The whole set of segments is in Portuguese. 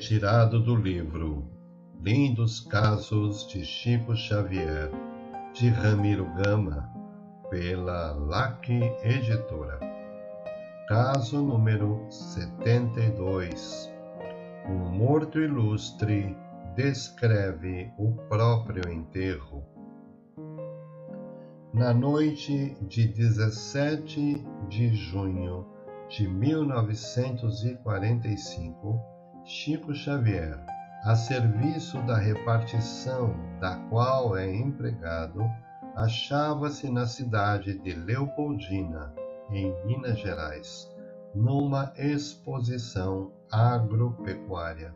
Retirado do livro Lindos Casos de Chico Xavier, de Ramiro Gama, pela LAC Editora. Caso número 72. Um morto ilustre descreve o próprio enterro. Na noite de 17 de junho de 1945, Chico Xavier, a serviço da repartição da qual é empregado, achava-se na cidade de Leopoldina, em Minas Gerais, numa exposição agropecuária.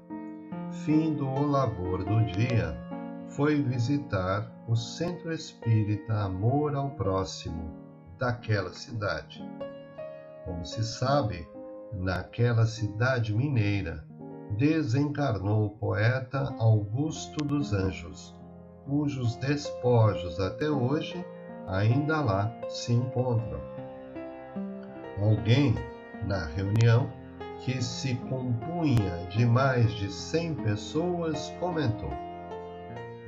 Findo o labor do dia, foi visitar o Centro Espírita Amor ao Próximo daquela cidade. Como se sabe, naquela cidade mineira, desencarnou o poeta Augusto dos Anjos, cujos despojos até hoje ainda lá se encontram. Alguém, na reunião, que se compunha de mais de cem pessoas, comentou: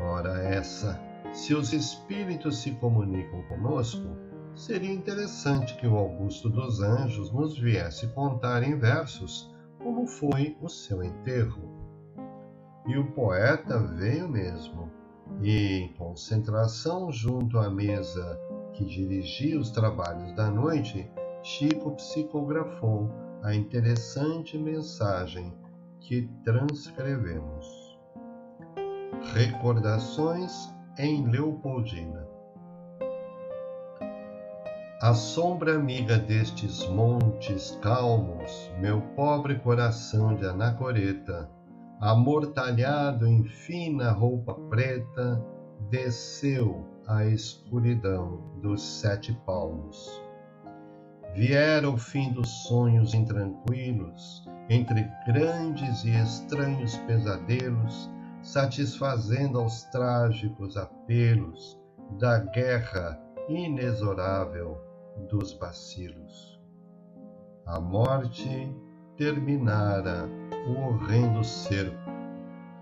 Ora, essa, se os espíritos se comunicam conosco, seria interessante que o Augusto dos Anjos nos viesse contar em versos como foi o seu enterro. E o poeta veio mesmo, e em concentração junto à mesa que dirigia os trabalhos da noite, Chico psicografou a interessante mensagem que transcrevemos. Recordações em Leopoldina. A sombra amiga destes montes calmos, meu pobre coração de anacoreta, amortalhado em fina roupa preta, desceu à escuridão dos sete palmos. Viera o fim dos sonhos intranquilos, entre grandes e estranhos pesadelos, satisfazendo aos trágicos apelos da guerra inexorável dos bacilos. A morte terminara o horrendo cerco,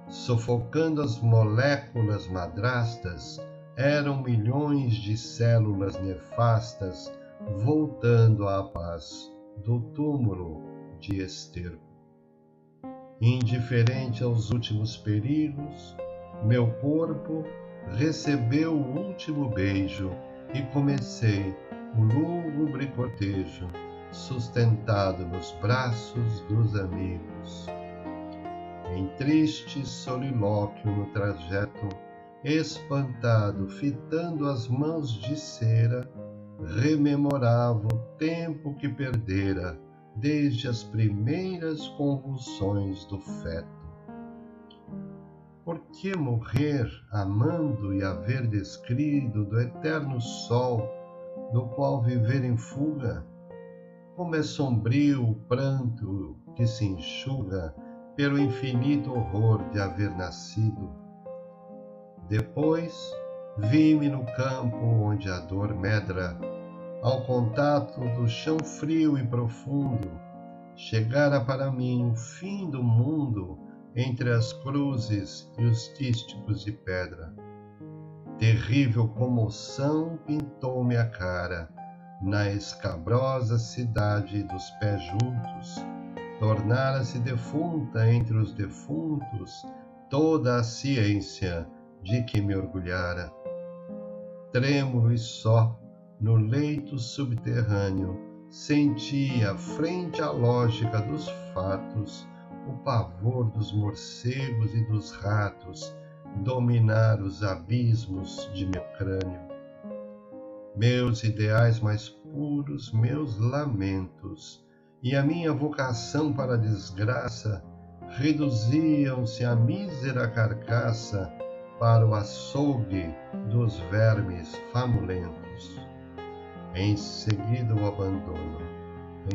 sufocando as moléculas madrastas, eram milhões de células nefastas voltando à paz do túmulo de esterco. Indiferente aos últimos perigos, meu corpo recebeu o último beijo e comecei o lúgubre cortejo, sustentado nos braços dos amigos. Em triste solilóquio no trajeto, espantado, fitando as mãos de cera, rememorava o tempo que perdera desde as primeiras convulsões do feto. Por que morrer amando e haver descrido do eterno sol, do qual viver em fuga? Como é sombrio o pranto que se enxuga pelo infinito horror de haver nascido. Depois, vi-me no campo onde a dor medra ao contato do chão frio e profundo, chegara para mim o fim do mundo entre as cruzes e os dísticos de pedra. Terrível comoção pintou-me a cara na escabrosa cidade dos pés juntos. Tornara-se defunta entre os defuntos toda a ciência de que me orgulhara. Trêmulo e só, no leito subterrâneo, sentia, frente à lógica dos fatos, o pavor dos morcegos e dos ratos dominar os abismos de meu crânio. Meus ideais mais puros, meus lamentos e a minha vocação para a desgraça reduziam-se à mísera carcaça para o açougue dos vermes famulentos em seguida o abandono,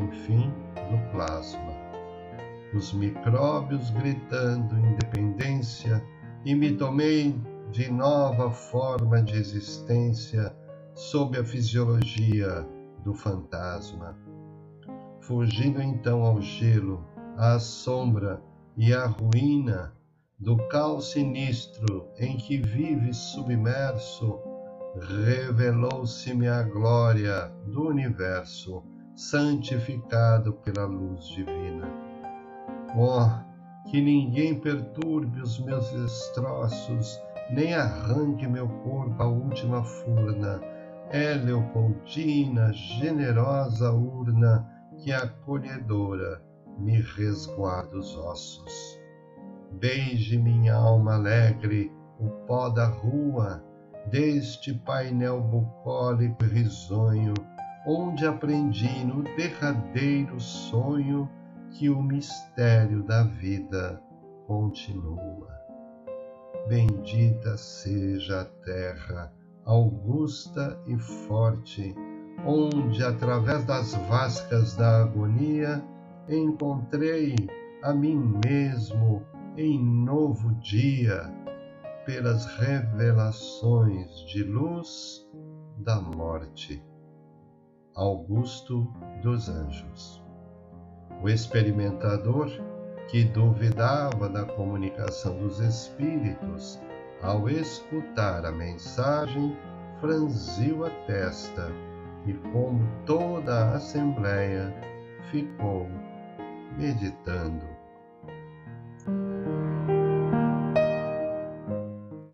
enfim, do plasma. Os micróbios gritando independência e me tomei de nova forma de existência sob a fisiologia do fantasma. Fugindo então ao gelo, à sombra e a ruína do caos sinistro em que vive submerso, revelou-se-me a glória do universo, santificado pela luz divina. Oh, que ninguém perturbe os meus destroços, nem arranque meu corpo à última furna. É Leopoldina, generosa urna, que acolhedora me resguarda os ossos. Beije minha alma alegre o pó da rua, deste painel bucólico e risonho, onde aprendi no derradeiro sonho que o mistério da vida continua. Bendita seja a terra, augusta e forte, onde, através das vascas da agonia, encontrei a mim mesmo em novo dia, pelas revelações de luz da morte. Augusto dos Anjos o experimentador, que duvidava da comunicação dos espíritos, ao escutar a mensagem, franziu a testa e, como toda a assembleia, ficou meditando.